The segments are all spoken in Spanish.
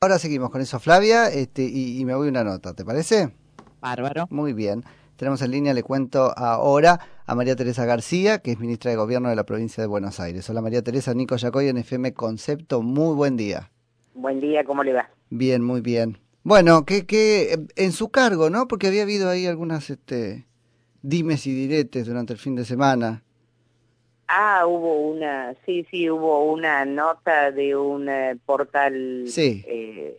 Ahora seguimos con eso, Flavia, este, y, me voy una nota, ¿te parece? Bárbaro. Muy bien. Tenemos en línea, le cuento ahora a María Teresa García, que es ministra de Gobierno de la provincia de Buenos Aires. Hola María Teresa, Nico Yacoy en FM Concepto, muy buen día. Buen día, ¿cómo le va? Bien, muy bien. Bueno, que, que en su cargo, ¿no? Porque había habido ahí algunas este, dimes y diretes durante el fin de semana. Ah, hubo una, sí, sí, hubo una nota de un eh, portal. Sí. Eh,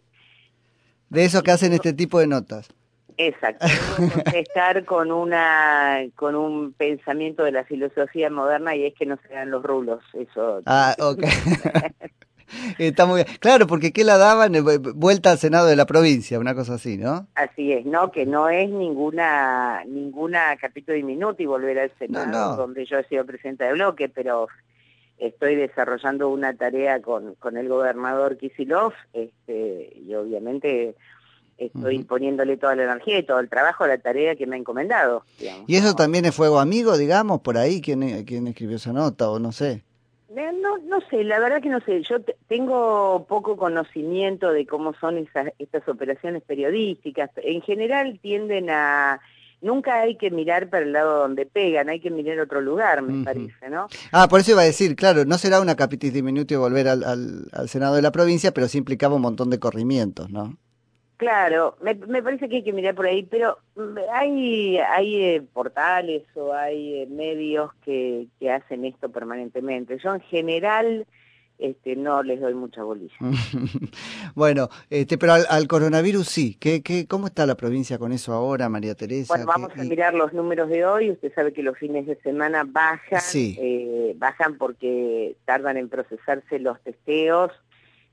de eso que hacen este tipo de notas. Exacto. contestar con una, con un pensamiento de la filosofía moderna y es que no se dan los rulos. Eso. Ah, ok. Está muy bien. Claro, porque ¿qué la daban? Eh, vuelta al Senado de la provincia, una cosa así, ¿no? Así es, ¿no? Que no es ninguna ninguna capítulo diminuto y volver al Senado, donde yo he sido presidenta de bloque, pero estoy desarrollando una tarea con, con el gobernador Kisilov este, y obviamente estoy poniéndole toda la energía y todo el trabajo a la tarea que me ha encomendado. ¿Y eso también es fuego amigo, digamos, por ahí? ¿Quién, ¿Quién escribió esa nota o no sé? No, no sé, la verdad que no sé. Yo tengo poco conocimiento de cómo son esas, estas operaciones periodísticas. En general tienden a... Nunca hay que mirar para el lado donde pegan, hay que mirar otro lugar, me parece, ¿no? Ah, por eso iba a decir, claro, no será una capitis diminutio volver al, al Senado de la provincia, pero sí implicaba un montón de corrimientos, ¿no? Claro, me, parece que hay que mirar por ahí, pero mm, hay, hay eh, portales o hay eh, medios que, que, hacen esto permanentemente. Yo en general este, no les doy mucha bolilla. bueno, este, pero al, coronavirus sí. ¿Qué, qué, ¿Cómo está la provincia con eso ahora, María Teresa? Bueno, vamos a mirar los números de hoy. Usted sabe que los fines de semana bajan, eh, bajan porque tardan en procesarse los testeos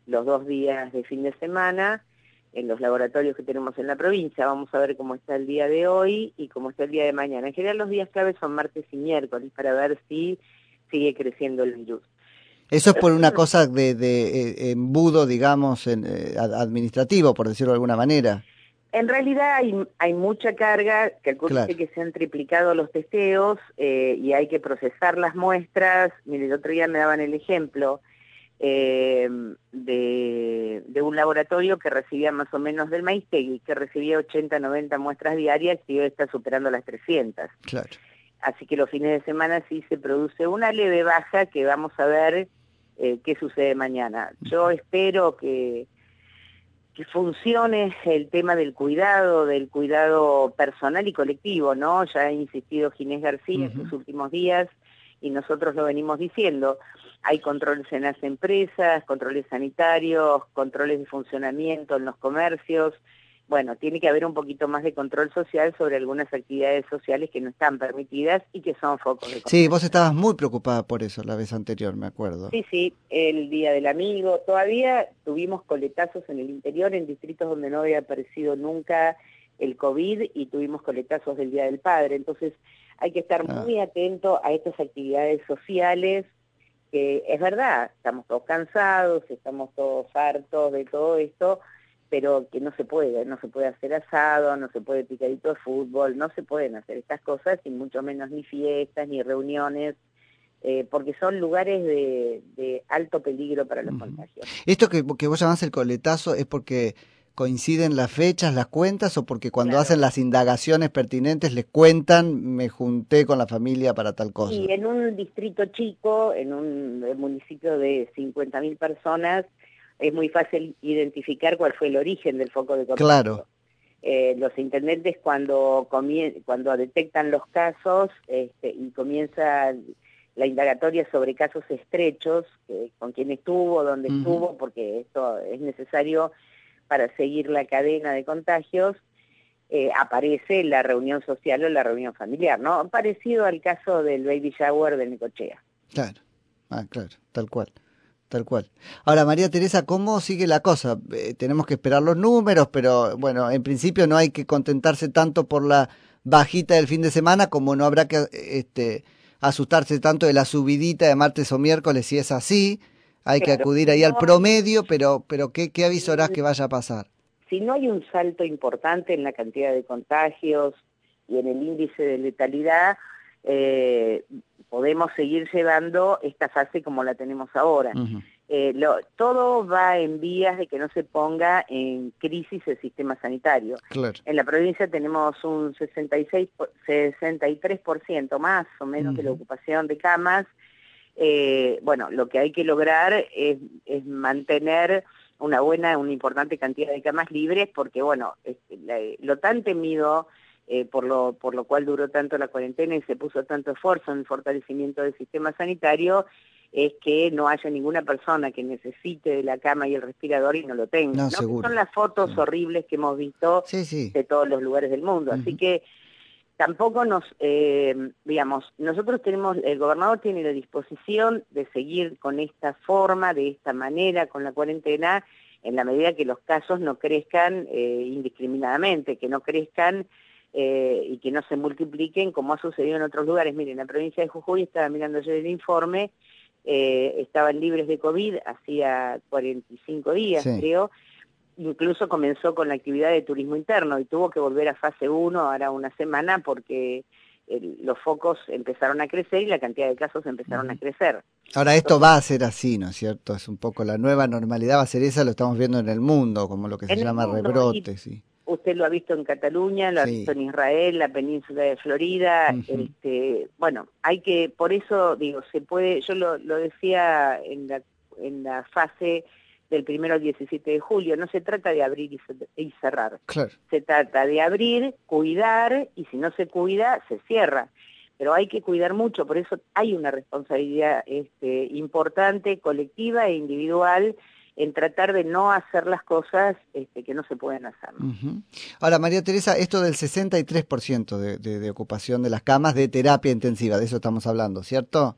los dos días de fin de semana en los laboratorios que tenemos en la provincia. Vamos a ver cómo está el día de hoy y cómo está el día de mañana. En general los días claves son martes y miércoles para ver si sigue creciendo el virus. Eso es por una cosa de, de eh, embudo, digamos, en, eh, administrativo, por decirlo de alguna manera. En realidad hay, hay mucha carga, que claro. que se han triplicado los testeos eh, y hay que procesar las muestras. Mire, el otro día me daban el ejemplo eh, de, de, un laboratorio que recibía más o menos del Maistegui, que recibía 80, 90 muestras diarias y hoy está superando las 300. Claro. Así que los fines de semana sí se produce una leve baja que vamos a ver eh, qué sucede mañana. Yo espero que, que funcione el tema del cuidado, del cuidado personal y colectivo, ¿no? Ya ha insistido Ginés García en sus últimos días y nosotros lo venimos diciendo. Hay controles en las empresas, controles sanitarios, controles de funcionamiento en los comercios. Bueno, tiene que haber un poquito más de control social sobre algunas actividades sociales que no están permitidas y que son focos de Sí, vos estabas muy preocupada por eso la vez anterior, me acuerdo. Sí, sí, el Día del Amigo. Todavía tuvimos coletazos en el interior, en distritos donde no había aparecido nunca el COVID y tuvimos coletazos del Día del Padre. Entonces, hay que estar ah. muy atento a estas actividades sociales, que es verdad, estamos todos cansados, estamos todos hartos de todo esto, pero que no se puede, no se puede hacer asado, no se puede picadito de fútbol, no se pueden hacer estas cosas, y mucho menos ni fiestas, ni reuniones, eh, porque son lugares de, alto peligro para los contagios. Esto que, que vos llamás el coletazo es porque coinciden las fechas, las cuentas, o porque cuando hacen las indagaciones pertinentes les cuentan, me junté con la familia para tal cosa? Y en un distrito chico, en un municipio de 50.000 personas, es muy fácil identificar cuál fue el origen del foco de contagio. Claro. Eh, los intendentes cuando, cuando detectan los casos este, y comienza la indagatoria sobre casos estrechos, con quién estuvo, dónde estuvo, porque esto es necesario para seguir la cadena de contagios, eh, aparece la reunión social o la reunión familiar, ¿no? Parecido al caso del baby shower de Nicochea. Claro, ah, claro, tal cual. Tal cual. Ahora, María Teresa, ¿cómo sigue la cosa? Eh, tenemos que esperar los números, pero bueno, en principio no hay que contentarse tanto por la bajita del fin de semana como no habrá que este, asustarse tanto de la subidita de martes o miércoles si es así hay que acudir ahí al promedio, pero, pero ¿qué, ¿qué avisorás que vaya a pasar? Si no hay un salto importante en la cantidad de contagios y en el índice de letalidad, eh, podemos seguir llevando esta fase como la tenemos ahora. eh, lo, todo va en vías de que no se ponga en crisis el sistema sanitario. En la provincia tenemos un 66, 63% más o menos de la ocupación de camas. Eh, bueno, lo que hay que lograr es, mantener una buena, una importante cantidad de camas libres, porque bueno, este, lo tan temido eh, por, lo, por lo cual duró tanto la cuarentena y se puso tanto esfuerzo en el fortalecimiento del sistema sanitario, es que no haya ninguna persona que necesite de la cama y el respirador y no lo tenga. No, Son las fotos horribles que hemos visto de todos los lugares del mundo. Así que tampoco nos, eh, digamos, nosotros tenemos, el gobernador tiene la disposición de seguir con esta forma, de esta manera, con la cuarentena, en la medida que los casos no crezcan eh, indiscriminadamente, que no crezcan eh, y que no se multipliquen como ha sucedido en otros lugares. Miren, en la provincia de Jujuy, estaba mirando yo el informe, eh, estaban libres de COVID hacía 45 días, creo. Incluso comenzó con la actividad de turismo interno y tuvo que volver a fase 1 ahora una semana porque los focos empezaron a crecer y la cantidad de casos empezaron a crecer. Ahora esto va a ser así, ¿no es cierto? Es un poco la nueva normalidad, va a ser esa, lo estamos viendo en el mundo, como lo que se llama rebrote, sí usted lo ha visto en Cataluña, lo ha visto en Israel, la península de Florida, este, bueno, hay que, por eso digo, se puede, yo lo, decía en la, en la fase del primero al 17 de julio, no se trata de abrir y, cerrar, se trata de abrir, cuidar, y si no se cuida, se cierra. Pero hay que cuidar mucho, por eso hay una responsabilidad este, importante, colectiva e individual, en tratar de no hacer las cosas este, que no se pueden hacer. Ahora, María Teresa, esto del 63% de, de, de ocupación de las camas de terapia intensiva, de eso estamos hablando, ¿cierto?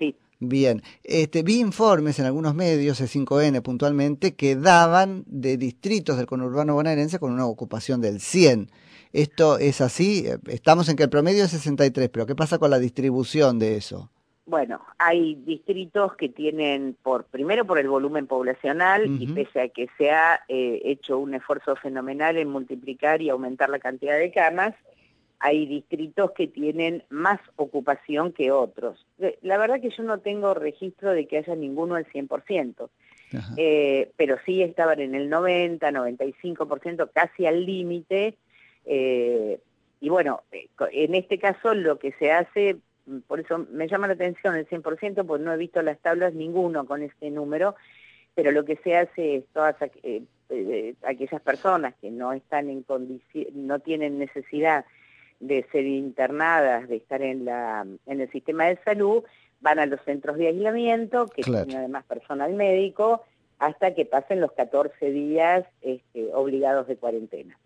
Sí. Bien, este, vi informes en algunos medios, E5N puntualmente, que daban de distritos del conurbano bonaerense con una ocupación del 100. ¿Esto es así? Estamos en que el promedio es 63, pero ¿qué pasa con la distribución de eso? Bueno, hay distritos que tienen, por primero por el volumen poblacional, y pese a que se ha eh, hecho un esfuerzo fenomenal en multiplicar y aumentar la cantidad de camas, hay distritos que tienen más ocupación que otros. La verdad que yo no tengo registro de que haya ninguno al 100%, eh, pero sí estaban en el 90, 95%, casi al límite. Eh, y bueno, en este caso lo que se hace por eso me llama la atención el 100%, porque no he visto las tablas ninguno con este número, pero lo que se hace es todas eh, eh, aquellas personas que no están en condición, no tienen necesidad de ser internadas, de estar en, la, en el sistema de salud, van a los centros de aislamiento, que tienen además personal médico, hasta que pasen los 14 días este, obligados de cuarentena.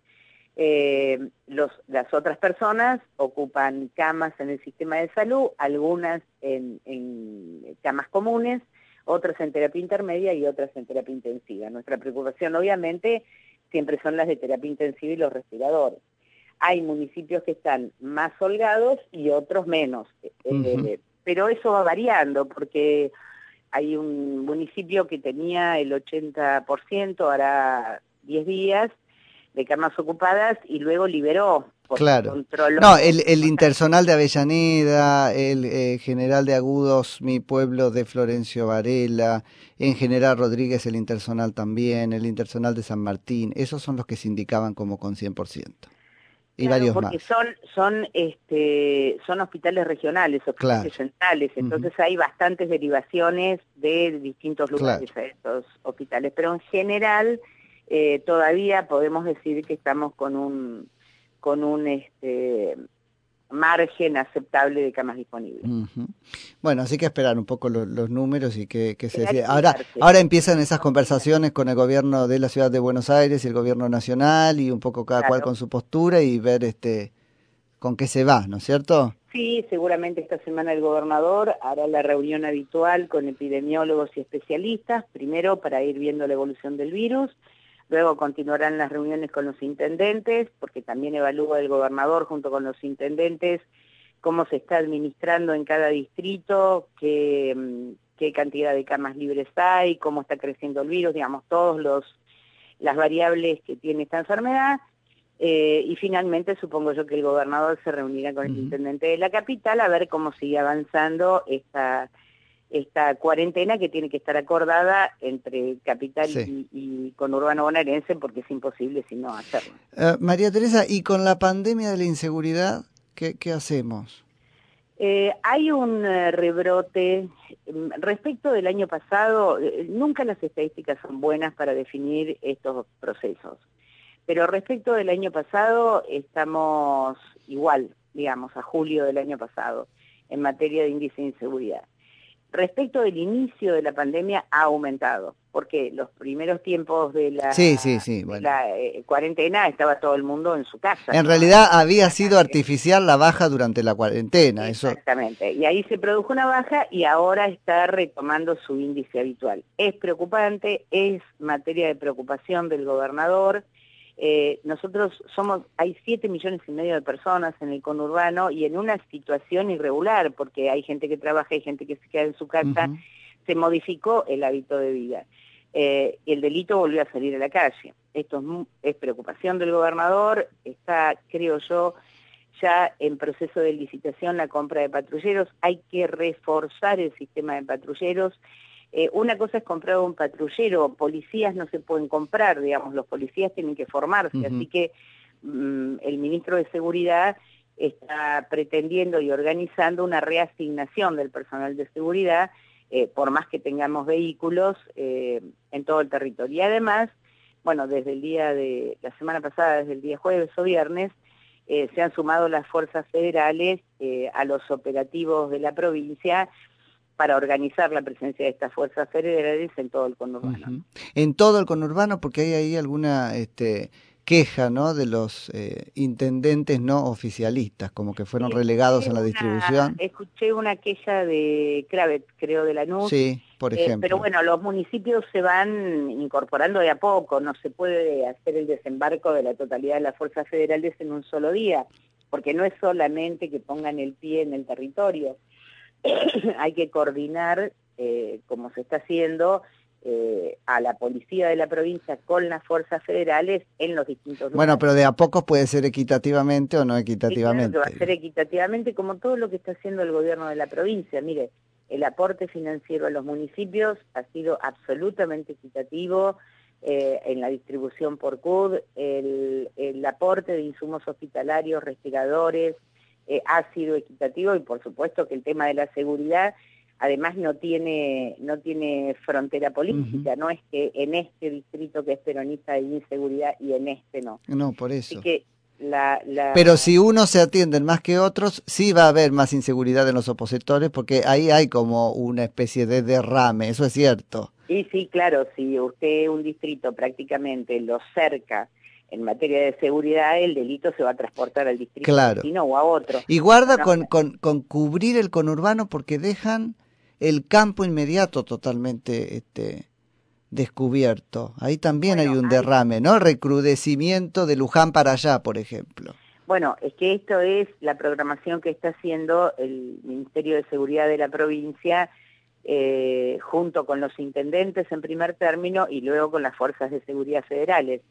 Eh, los, las otras personas ocupan camas en el sistema de salud, algunas en, camas comunes, otras en terapia intermedia y otras en terapia intensiva. Nuestra preocupación obviamente siempre son las de terapia intensiva y los respiradores. Hay municipios que están más holgados y otros menos, eh, eh, pero eso va variando porque hay un municipio que tenía el 80%, ahora 10 días, de camas ocupadas y luego liberó. Claro. No, el, el intersonal de Avellaneda, el eh, general de Agudos, mi pueblo de Florencio Varela, en general Rodríguez el intersonal también, el intersonal de San Martín, esos son los que se indicaban como con 100%. Y varios porque son son este son hospitales regionales hospitales centrales entonces hay bastantes derivaciones de distintos lugares a estos hospitales pero en general eh, todavía podemos decir que estamos con un, con un este, margen aceptable de camas disponibles. Bueno, así que esperar un poco los, números y que, se... Ahora, ahora empiezan esas conversaciones con el gobierno de la ciudad de Buenos Aires y el gobierno nacional y un poco cada cual con su postura y ver este con qué se va, ¿no es cierto? Sí, seguramente esta semana el gobernador hará la reunión habitual con epidemiólogos y especialistas, primero para ir viendo la evolución del virus Luego continuarán las reuniones con los intendentes, porque también evalúa el gobernador junto con los intendentes cómo se está administrando en cada distrito, qué, mm, qué cantidad de camas libres hay, cómo está creciendo el virus, digamos, todos los las variables que tiene esta enfermedad. Eh, y finalmente supongo yo que el gobernador se reunirá con el intendente de la capital a ver cómo sigue avanzando esta esta cuarentena que tiene que estar acordada entre capital y, con urbano bonaerense porque es imposible si no hacerlo. Eh, María Teresa, ¿y con la pandemia de la inseguridad qué, qué hacemos? Eh, hay un eh, rebrote. Mm, respecto del año pasado, nunca las estadísticas son buenas para definir estos procesos. Pero respecto del año pasado, estamos igual, digamos, a julio del año pasado, en materia de índice de inseguridad respecto del inicio de la pandemia ha aumentado, porque los primeros tiempos de la, eh, cuarentena estaba todo el mundo en su casa. En realidad había sido artificial la baja durante la cuarentena. Exactamente, y ahí se produjo una baja y ahora está retomando su índice habitual. Es preocupante, es materia de preocupación del gobernador, eh, nosotros somos, hay 7 millones y medio de personas en el conurbano y en una situación irregular, porque hay gente que trabaja y gente que se queda en su casa, se modificó el hábito de vida. Eh, el delito volvió a salir a la calle. Esto es, es preocupación del gobernador, está, creo yo, ya en proceso de licitación la compra de patrulleros, hay que reforzar el sistema de patrulleros, eh, una cosa es comprar un patrullero, policías no se pueden comprar, digamos, los policías tienen que formarse, así que mm, el ministro de Seguridad está pretendiendo y organizando una reasignación del personal de seguridad, eh, por más que tengamos vehículos eh, en todo el territorio. Y además, bueno, desde el día de, la semana pasada, desde el día jueves o viernes, se han sumado las fuerzas federales a los operativos de la provincia, para organizar la presencia de estas fuerzas federales en todo el conurbano. En todo el conurbano, porque hay ahí alguna este, queja ¿no? de los eh, intendentes no oficialistas, como que fueron relegados en la distribución. Escuché una queja de Cravet, creo, de la NUS. Sí, por eh, ejemplo. pero bueno, los municipios se van incorporando de a poco, no se puede hacer el desembarco de la totalidad de las fuerzas federales en un solo día, porque no es solamente que pongan el pie en el territorio, hay que coordinar, eh, como se está haciendo, eh, a la policía de la provincia con las fuerzas federales en los distintos lugares. Bueno, pero de a poco puede ser equitativamente o no equitativamente. va a ser equitativamente como todo lo que está haciendo el gobierno de la provincia. Mire, el aporte financiero a los municipios ha sido absolutamente equitativo eh, en la distribución por CUD, el, el aporte de insumos hospitalarios, respiradores, eh, ha sido equitativo y por supuesto que el tema de la seguridad además no tiene, no tiene frontera política, no es que en este distrito que es peronista hay inseguridad y en este no. No, por eso. que la, Pero si unos se atienden más que otros, sí va a haber más inseguridad en los opositores porque ahí hay como una especie de derrame, eso es cierto. Y sí, claro, si usted un distrito prácticamente lo cerca en materia de seguridad el delito se va a transportar al distrito claro. o a otro. Y guarda con, con, con, cubrir el conurbano porque dejan el campo inmediato totalmente este, descubierto. Ahí también hay un derrame, ¿no? Recrudecimiento de Luján para allá, por ejemplo. Bueno, es que esto es la programación que está haciendo el Ministerio de Seguridad de la provincia eh, junto con los intendentes en primer término y luego con las fuerzas de seguridad federales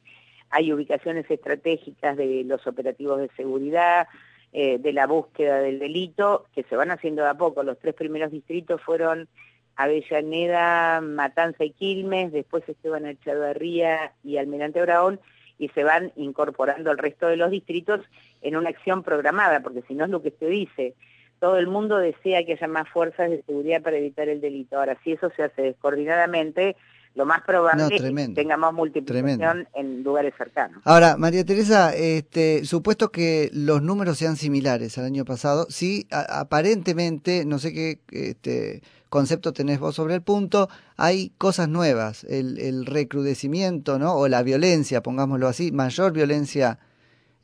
hay ubicaciones estratégicas de los operativos de seguridad, eh, de la búsqueda del delito, que se van haciendo de a poco. Los tres primeros distritos fueron Avellaneda, Matanza y Quilmes, después Esteban Echeverría y Almirante Brown, y se van incorporando al resto de los distritos en una acción programada, porque si no es lo que se dice, todo el mundo desea que haya más fuerzas de seguridad para evitar el delito. Ahora, si eso se hace descoordinadamente, lo más probable es que tengamos multiplicación en lugares cercanos. Ahora, María Teresa, este, supuesto que los números sean similares al año pasado, sí, aparentemente, no sé qué este, concepto tenés vos sobre el punto, hay cosas nuevas, el, el recrudecimiento, ¿no? O la violencia, pongámoslo así, mayor violencia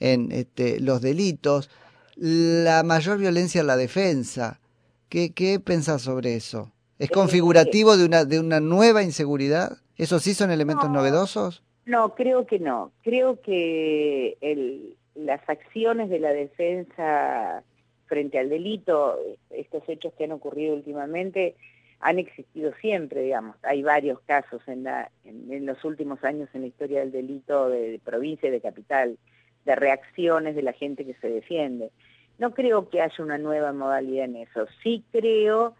en este, los delitos, la mayor violencia en la defensa. ¿Qué, qué pensás sobre eso? ¿Es configurativo de una, de una nueva inseguridad? ¿Esos sí son elementos novedosos? No, creo que no. Creo que el, las acciones de la defensa frente al delito, estos hechos que han ocurrido últimamente, han existido siempre, digamos. Hay varios casos en, la, en, los últimos años en la historia del delito de, provincia y de capital, de reacciones de la gente que se defiende. No creo que haya una nueva modalidad en eso. Sí creo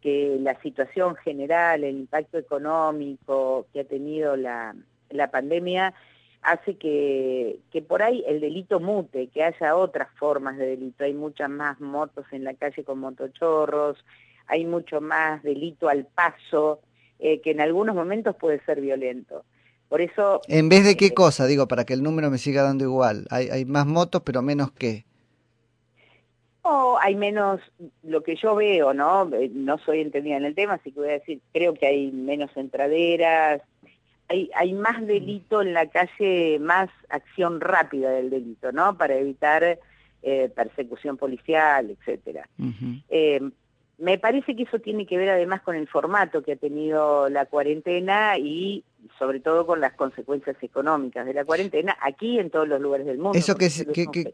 que la situación general, el impacto económico que ha tenido la, la pandemia hace que, que por ahí el delito mute, que haya otras formas de delito. Hay muchas más motos en la calle con motochorros, hay mucho más delito al paso, eh, que en algunos momentos puede ser violento. Por eso... ¿En vez de qué eh, cosa? Digo, para que el número me siga dando igual. Hay, hay más motos, pero menos qué. No, hay menos, lo que yo veo, ¿no? Eh, no soy entendida en el tema, así que voy a decir, creo que hay menos entraderas, hay, hay más delito en la calle, más acción rápida del delito, ¿no? Para evitar eh, persecución policial, etcétera. eh, me parece que eso tiene que ver además con el formato que ha tenido la cuarentena y sobre todo con las consecuencias económicas de la cuarentena aquí en todos los lugares del mundo. ¿Eso qué,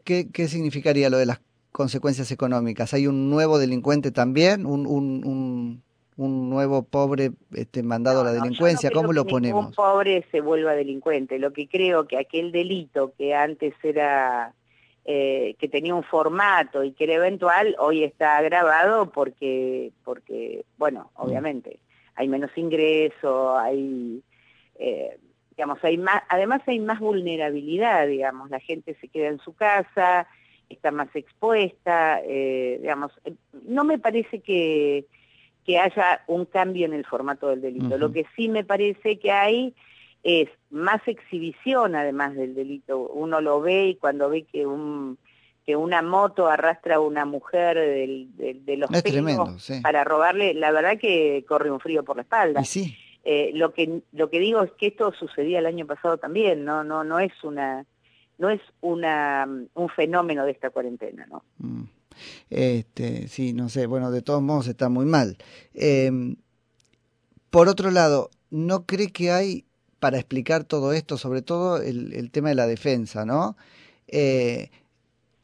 qué, qué, significaría lo de las consecuencias económicas? ¿Hay un nuevo delincuente también? ¿Un, un, un, nuevo pobre este, mandado a la delincuencia? ¿Cómo lo ponemos? Un pobre se vuelva delincuente. Lo que creo que aquel delito que antes era eh, que tenía un formato y que era eventual, hoy está agravado porque, porque bueno, mm. obviamente, hay menos ingreso, hay, eh, digamos, hay más, además hay más vulnerabilidad, digamos, la gente se queda en su casa, está más expuesta, eh, digamos, no me parece que, que haya un cambio en el formato del delito, lo que sí me parece que hay es más exhibición además del delito. Uno lo ve y cuando ve que un que una moto arrastra a una mujer del, de los pelos para robarle, la verdad que corre un frío por la espalda. sí. Eh, lo que lo que digo es que esto sucedía el año pasado también, no no no es una no es una un fenómeno de esta cuarentena, ¿no? Mm. Este, sí, no sé, bueno, de todos modos está muy mal. Eh, por otro lado, ¿no cree que hay para explicar todo esto, sobre todo el, tema de la defensa, ¿no? Eh,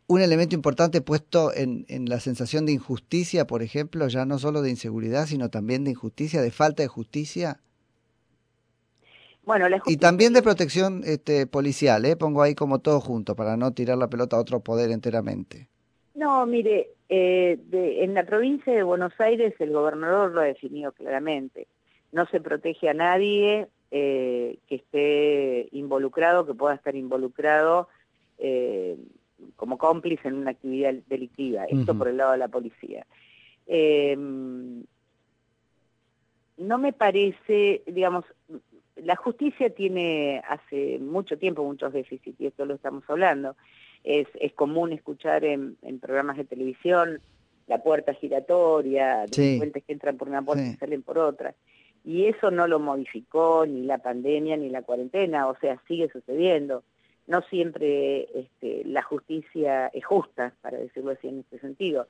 un elemento importante puesto en, la sensación de injusticia, por ejemplo, ya no solo de inseguridad, sino también de injusticia, de falta de justicia. Bueno, Y también de protección este, policial, ¿eh? pongo ahí como todo junto para no tirar la pelota a otro poder enteramente. No, mire, eh, en la provincia de Buenos Aires el gobernador lo ha definido claramente. No se protege a nadie, eh, que esté involucrado, que pueda estar involucrado eh, como cómplice en una actividad delictiva. Esto por el lado de la policía. Eh, no me parece, digamos, la justicia tiene hace mucho tiempo muchos déficits, y esto lo estamos hablando. Es, es común escuchar en, programas de televisión la puerta giratoria, delincuentes que entran por una puerta y salen por otra y eso no lo modificó ni la pandemia ni la cuarentena, o sea, sigue sucediendo. No siempre este, la justicia es justa, para decirlo así en este sentido.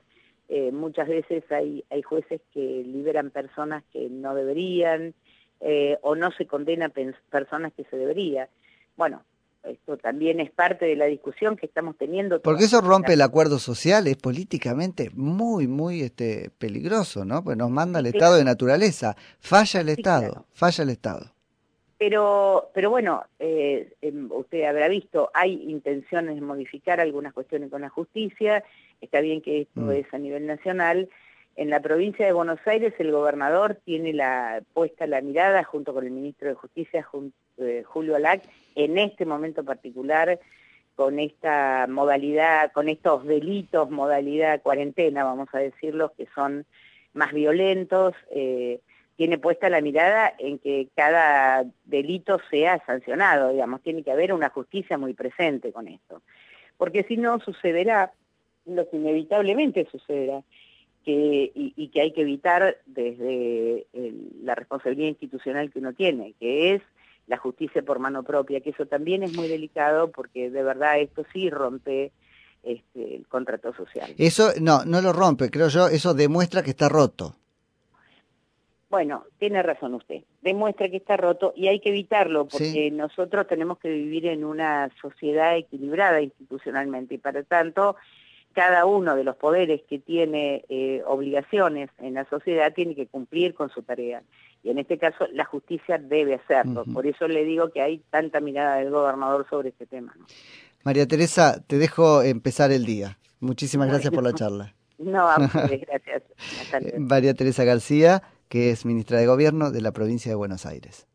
Eh, muchas veces hay, hay jueces que liberan personas que no deberían eh, o no se condenan personas que se debería. Bueno, esto también es parte de la discusión que estamos teniendo. Porque eso rompe el acuerdo social, es políticamente muy, muy este, peligroso, ¿no? Pues nos manda el estado de naturaleza, falla el Estado, falla el Estado. Pero, pero bueno, eh, em, usted habrá visto, hay intenciones de modificar algunas cuestiones con la justicia, está bien que esto mm. es a nivel nacional, en la provincia de Buenos Aires el gobernador tiene la puesta la mirada junto con el ministro de Justicia, eh, Julio Alac, en este momento particular con esta modalidad, con estos delitos, modalidad cuarentena, vamos a decirlo, que son más violentos, eh, tiene puesta la mirada en que cada delito sea sancionado, digamos, tiene que haber una justicia muy presente con esto. Porque si no sucederá lo que inevitablemente sucederá, que, y, que hay que evitar desde la responsabilidad institucional que uno tiene, que es la justicia por mano propia, que eso también es muy delicado porque de verdad esto sí rompe este, el contrato social. Eso no, no lo rompe, creo yo, eso demuestra que está roto. Bueno, tiene razón usted, demuestra que está roto y hay que evitarlo porque nosotros tenemos que vivir en una sociedad equilibrada institucionalmente y para tanto cada uno de los poderes que tiene eh, obligaciones en la sociedad tiene que cumplir con su tarea. Y en este caso la justicia debe hacerlo. Por eso le digo que hay tanta mirada del gobernador sobre este tema. María Teresa, te dejo empezar el día. Muchísimas gracias por la charla. No, a gracias. María Teresa García, que es ministra de Gobierno de la provincia de Buenos Aires.